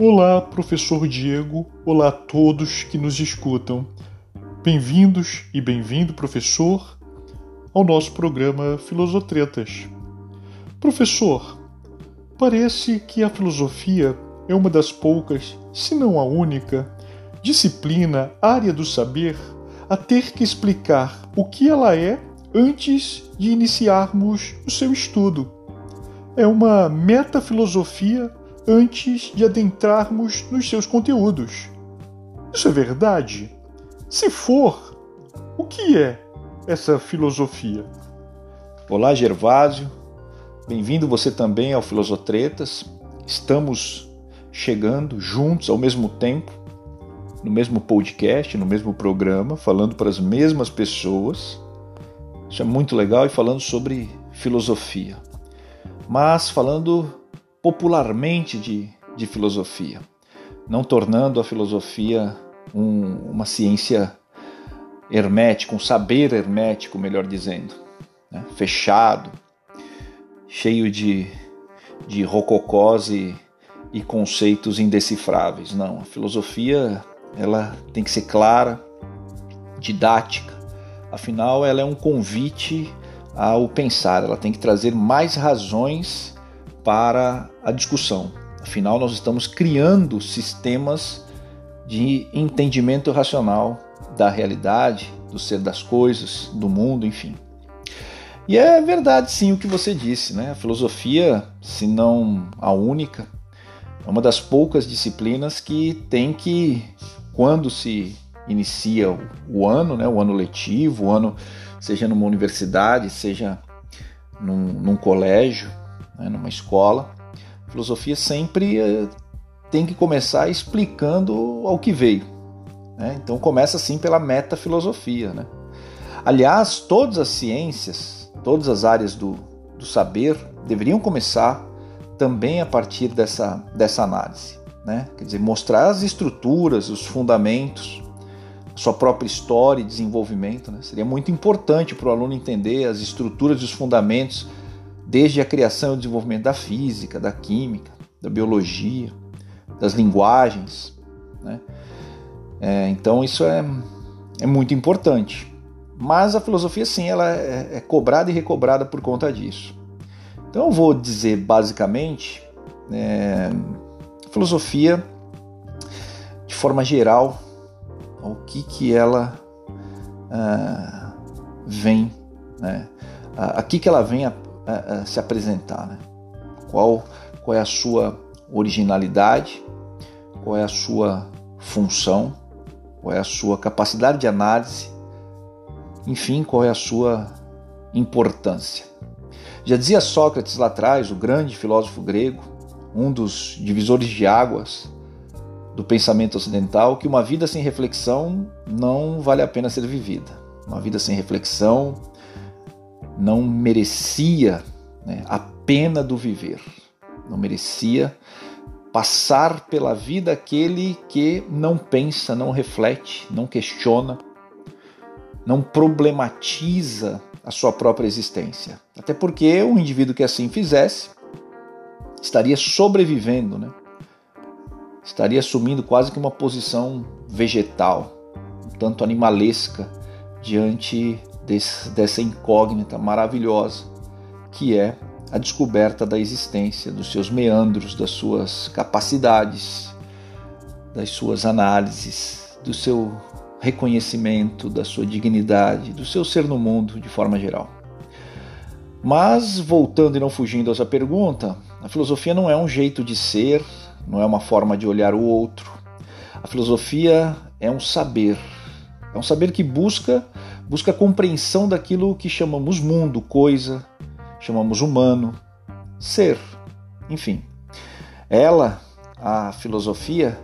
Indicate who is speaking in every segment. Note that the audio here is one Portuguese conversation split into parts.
Speaker 1: Olá, professor Diego. Olá a todos que nos escutam. Bem-vindos e bem-vindo, professor, ao nosso programa Filosotretas. Professor, parece que a filosofia é uma das poucas, se não a única, disciplina, área do saber a ter que explicar o que ela é antes de iniciarmos o seu estudo. É uma metafilosofia antes de adentrarmos nos seus conteúdos. Isso é verdade? Se for, o que é essa filosofia?
Speaker 2: Olá, Gervásio. Bem-vindo você também ao Filosotretas. Estamos chegando juntos ao mesmo tempo, no mesmo podcast, no mesmo programa, falando para as mesmas pessoas. Isso é muito legal e falando sobre filosofia. Mas falando popularmente de, de filosofia, não tornando a filosofia um, uma ciência hermética, um saber hermético, melhor dizendo, né? fechado, cheio de, de rococós e, e conceitos indecifráveis. Não, a filosofia ela tem que ser clara, didática. Afinal, ela é um convite ao pensar, ela tem que trazer mais razões para a discussão. Afinal, nós estamos criando sistemas de entendimento racional da realidade, do ser das coisas, do mundo, enfim. E é verdade sim o que você disse, né? A filosofia, se não a única, é uma das poucas disciplinas que tem que, quando se inicia o ano, né, o ano letivo, o ano, seja numa universidade, seja num, num colégio, né, numa escola, a filosofia sempre eh, tem que começar explicando ao que veio. Né? Então começa assim pela metafilosofia. Né? Aliás, todas as ciências, todas as áreas do, do saber deveriam começar também a partir dessa, dessa análise. Né? Quer dizer, mostrar as estruturas, os fundamentos, sua própria história e desenvolvimento. Né? Seria muito importante para o aluno entender as estruturas e os fundamentos desde a criação e o desenvolvimento da física, da química, da biologia, das linguagens. Né? É, então isso é, é muito importante. Mas a filosofia, sim, ela é, é cobrada e recobrada por conta disso. Então eu vou dizer basicamente é, filosofia, de forma geral, o que, que ela uh, vem, né? aqui que ela vem a, a, a se apresentar, né? qual, qual é a sua originalidade, qual é a sua função, qual é a sua capacidade de análise, enfim, qual é a sua importância. Já dizia Sócrates lá atrás, o grande filósofo grego, um dos divisores de águas do pensamento ocidental que uma vida sem reflexão não vale a pena ser vivida. Uma vida sem reflexão não merecia né, a pena do viver, não merecia passar pela vida aquele que não pensa, não reflete, não questiona, não problematiza a sua própria existência. Até porque um indivíduo que assim fizesse estaria sobrevivendo, né? estaria assumindo quase que uma posição vegetal, um tanto animalesca, diante desse, dessa incógnita maravilhosa que é a descoberta da existência, dos seus meandros, das suas capacidades, das suas análises, do seu reconhecimento, da sua dignidade, do seu ser no mundo de forma geral. Mas, voltando e não fugindo a essa pergunta, a filosofia não é um jeito de ser, não é uma forma de olhar o outro. A filosofia é um saber, é um saber que busca busca compreensão daquilo que chamamos mundo, coisa, chamamos humano, ser, enfim. Ela, a filosofia,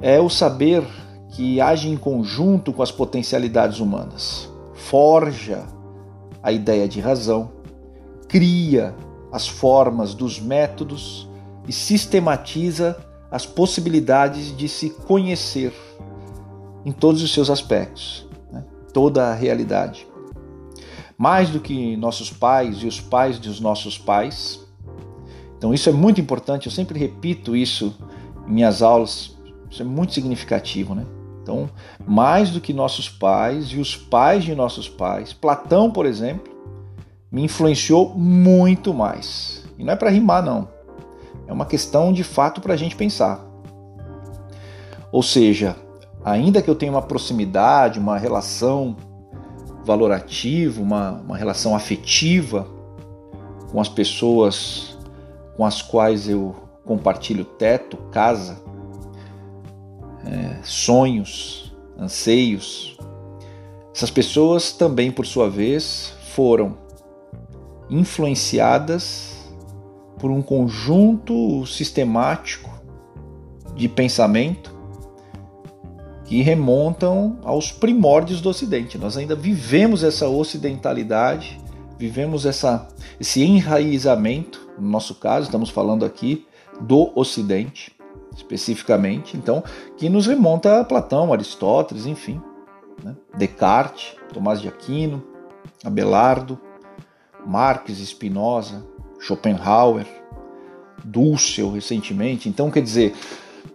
Speaker 2: é o saber que age em conjunto com as potencialidades humanas, forja a ideia de razão, cria as formas dos métodos e sistematiza as possibilidades de se conhecer em todos os seus aspectos? Toda a realidade. Mais do que nossos pais e os pais dos nossos pais. Então, isso é muito importante, eu sempre repito isso em minhas aulas, isso é muito significativo, né? Então, mais do que nossos pais e os pais de nossos pais, Platão, por exemplo, me influenciou muito mais. E não é para rimar, não. É uma questão de fato para a gente pensar. Ou seja, ainda que eu tenha uma proximidade, uma relação valorativa, uma, uma relação afetiva com as pessoas com as quais eu compartilho teto, casa, é, sonhos, anseios. Essas pessoas também, por sua vez, foram influenciadas por um conjunto sistemático de pensamento que remontam aos primórdios do Ocidente. Nós ainda vivemos essa ocidentalidade, vivemos essa, esse enraizamento, no nosso caso, estamos falando aqui do Ocidente, especificamente, então, que nos remonta a Platão, Aristóteles, enfim, né? Descartes, Tomás de Aquino, Abelardo, Marx, Spinoza, Schopenhauer, Dussel recentemente. Então, quer dizer,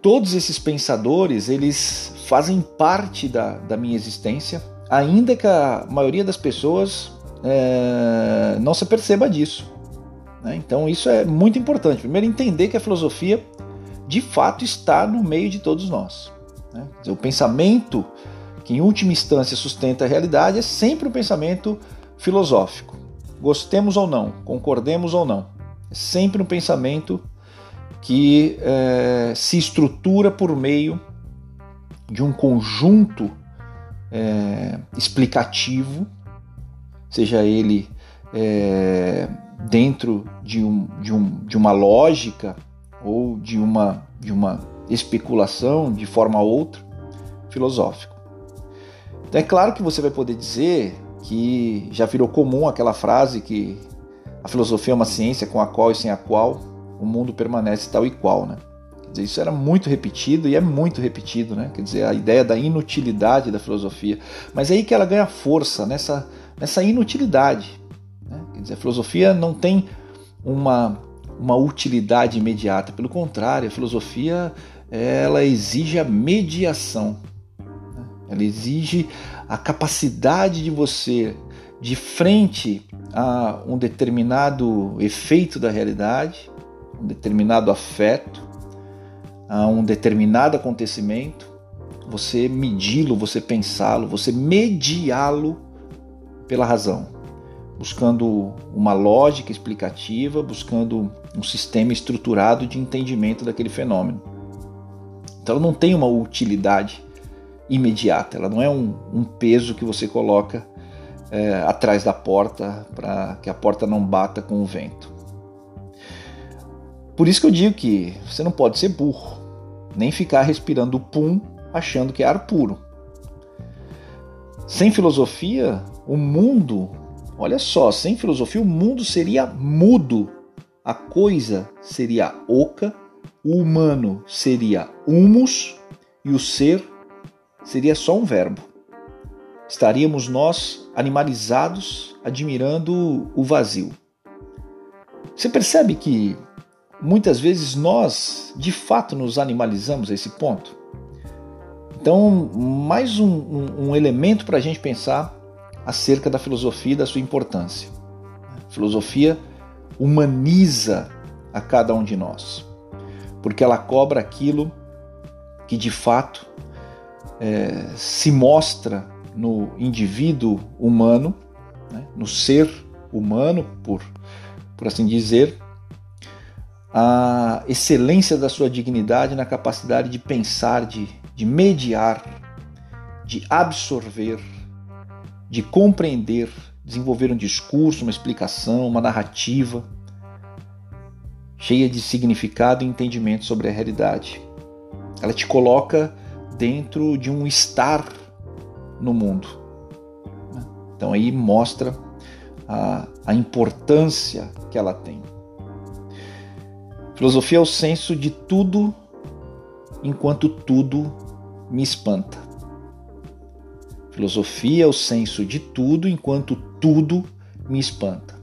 Speaker 2: todos esses pensadores, eles fazem parte da, da minha existência, ainda que a maioria das pessoas é, não se perceba disso. Né? Então, isso é muito importante. Primeiro, entender que a filosofia de fato está no meio de todos nós. Né? O pensamento que, em última instância, sustenta a realidade é sempre um pensamento filosófico. Gostemos ou não, concordemos ou não. É sempre um pensamento que é, se estrutura por meio de um conjunto é, explicativo, seja ele é, dentro de, um, de, um, de uma lógica ou de uma, de uma especulação de forma ou outra filosófico. Então é claro que você vai poder dizer que já virou comum aquela frase que a filosofia é uma ciência com a qual e sem a qual o mundo permanece tal e qual, né? Quer dizer, isso era muito repetido e é muito repetido, né? Quer dizer, a ideia da inutilidade da filosofia. Mas é aí que ela ganha força, nessa, nessa inutilidade. Né? Quer dizer, a filosofia não tem uma, uma utilidade imediata, pelo contrário, a filosofia ela exige a mediação. Né? Ela exige a capacidade de você, de frente a um determinado efeito da realidade, um determinado afeto, a um determinado acontecimento, você medi-lo, você pensá-lo, você mediá-lo pela razão, buscando uma lógica explicativa, buscando um sistema estruturado de entendimento daquele fenômeno. Então ela não tem uma utilidade imediata, ela não é um, um peso que você coloca é, atrás da porta para que a porta não bata com o vento. Por isso que eu digo que você não pode ser burro, nem ficar respirando pum achando que é ar puro. Sem filosofia, o mundo, olha só, sem filosofia o mundo seria mudo, a coisa seria oca, o humano seria humus e o ser seria só um verbo. Estaríamos nós animalizados admirando o vazio. Você percebe que muitas vezes nós de fato nos animalizamos a esse ponto? Então, mais um, um, um elemento para a gente pensar acerca da filosofia e da sua importância. A filosofia humaniza a cada um de nós, porque ela cobra aquilo que de fato é, se mostra no indivíduo humano, né, no ser humano, por, por assim dizer, a excelência da sua dignidade na capacidade de pensar, de, de mediar, de absorver, de compreender, desenvolver um discurso, uma explicação, uma narrativa cheia de significado e entendimento sobre a realidade. Ela te coloca dentro de um estar no mundo. Então aí mostra a, a importância que ela tem. Filosofia é o senso de tudo enquanto tudo me espanta. Filosofia é o senso de tudo enquanto tudo me espanta.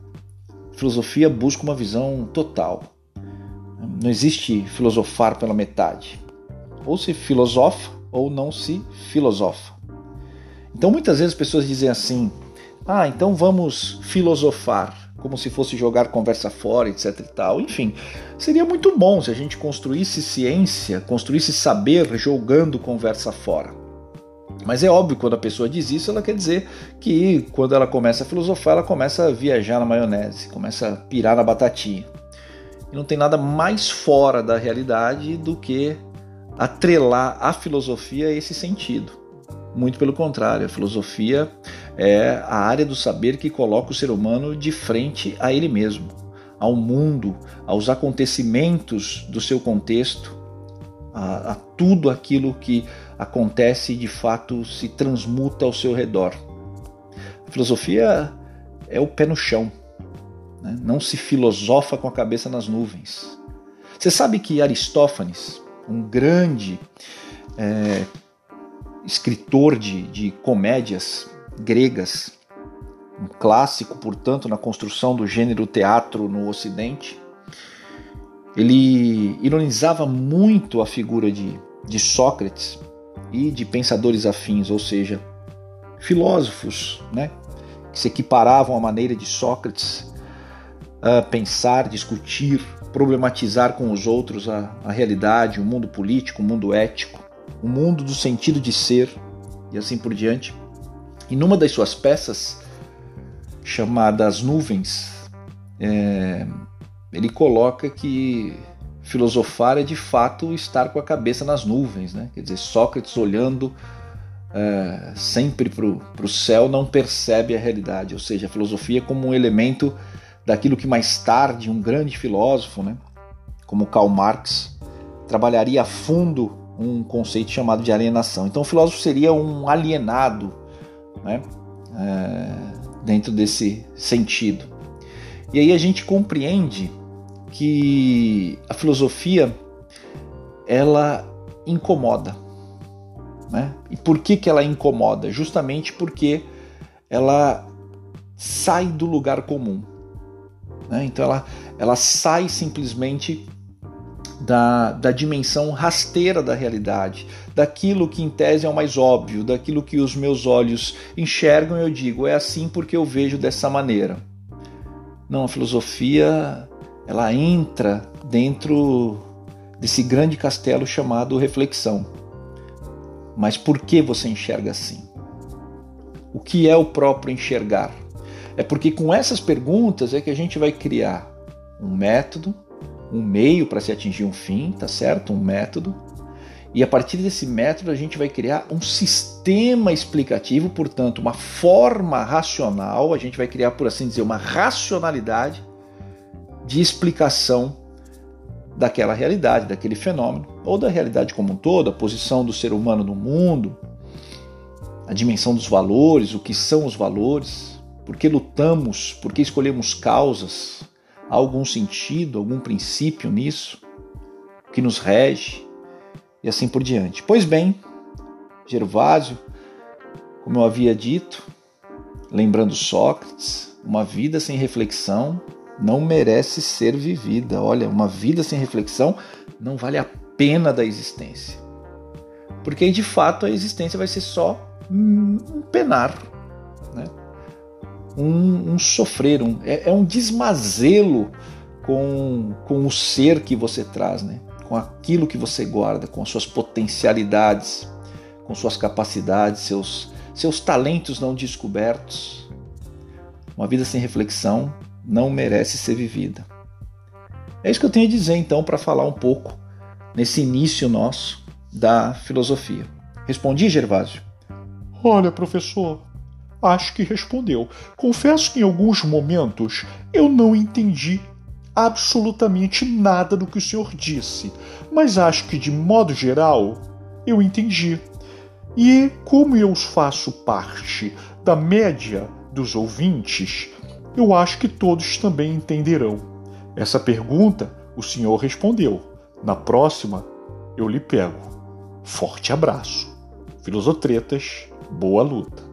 Speaker 2: Filosofia busca uma visão total. Não existe filosofar pela metade. Ou se filosofa ou não se filosofa. Então muitas vezes as pessoas dizem assim: "Ah, então vamos filosofar", como se fosse jogar conversa fora, etc e tal. Enfim, seria muito bom se a gente construísse ciência, construísse saber jogando conversa fora. Mas é óbvio quando a pessoa diz isso, ela quer dizer que quando ela começa a filosofar, ela começa a viajar na maionese, começa a pirar na batatinha. E não tem nada mais fora da realidade do que atrelar a filosofia a esse sentido. Muito pelo contrário, a filosofia é a área do saber que coloca o ser humano de frente a ele mesmo, ao mundo, aos acontecimentos do seu contexto, a, a tudo aquilo que acontece e de fato se transmuta ao seu redor. A filosofia é o pé no chão, né? não se filosofa com a cabeça nas nuvens. Você sabe que Aristófanes, um grande é, escritor de, de comédias gregas, um clássico, portanto, na construção do gênero teatro no Ocidente, ele ironizava muito a figura de, de Sócrates e de pensadores afins, ou seja, filósofos né, que se equiparavam à maneira de Sócrates a pensar, discutir, problematizar com os outros a, a realidade, o mundo político, o mundo ético, o mundo do sentido de ser e assim por diante. E numa das suas peças, chamada As Nuvens, é, ele coloca que filosofar é de fato estar com a cabeça nas nuvens, né? Quer dizer, Sócrates olhando é, sempre para o céu não percebe a realidade, ou seja, a filosofia como um elemento daquilo que mais tarde um grande filósofo, né, como Karl Marx, trabalharia a fundo um conceito chamado de alienação. Então, o filósofo seria um alienado, né, é, dentro desse sentido. E aí a gente compreende que a filosofia ela incomoda. Né? E por que, que ela incomoda? Justamente porque ela sai do lugar comum. Né? Então ela, ela sai simplesmente da, da dimensão rasteira da realidade, daquilo que em tese é o mais óbvio, daquilo que os meus olhos enxergam eu digo, é assim porque eu vejo dessa maneira. Não, a filosofia ela entra dentro desse grande castelo chamado reflexão. Mas por que você enxerga assim? O que é o próprio enxergar? É porque com essas perguntas é que a gente vai criar um método, um meio para se atingir um fim, tá certo? Um método. E a partir desse método a gente vai criar um sistema explicativo, portanto, uma forma racional, a gente vai criar, por assim dizer, uma racionalidade de explicação daquela realidade, daquele fenômeno, ou da realidade como um todo, a posição do ser humano no mundo, a dimensão dos valores, o que são os valores, por que lutamos, por que escolhemos causas, algum sentido, algum princípio nisso que nos rege e assim por diante. Pois bem, Gervásio, como eu havia dito, lembrando Sócrates, uma vida sem reflexão não merece ser vivida. Olha, uma vida sem reflexão não vale a pena da existência. Porque de fato a existência vai ser só um penar? Um, um sofrer, um, é, é, um desmazelo com, com o ser que você traz, né? com aquilo que você guarda, com as suas potencialidades, com suas capacidades, seus, seus talentos não descobertos. Uma vida sem reflexão não merece ser vivida. É isso que eu tenho a dizer então para falar um pouco nesse início nosso da filosofia. Respondi, Gervásio?
Speaker 1: Olha, professor, acho que respondeu. Confesso que em alguns momentos eu não entendi absolutamente nada do que o senhor disse, mas acho que de modo geral eu entendi. E como eu faço parte da média dos ouvintes, eu acho que todos também entenderão. Essa pergunta o senhor respondeu. Na próxima, eu lhe pego. Forte abraço. Filosotretas, boa luta.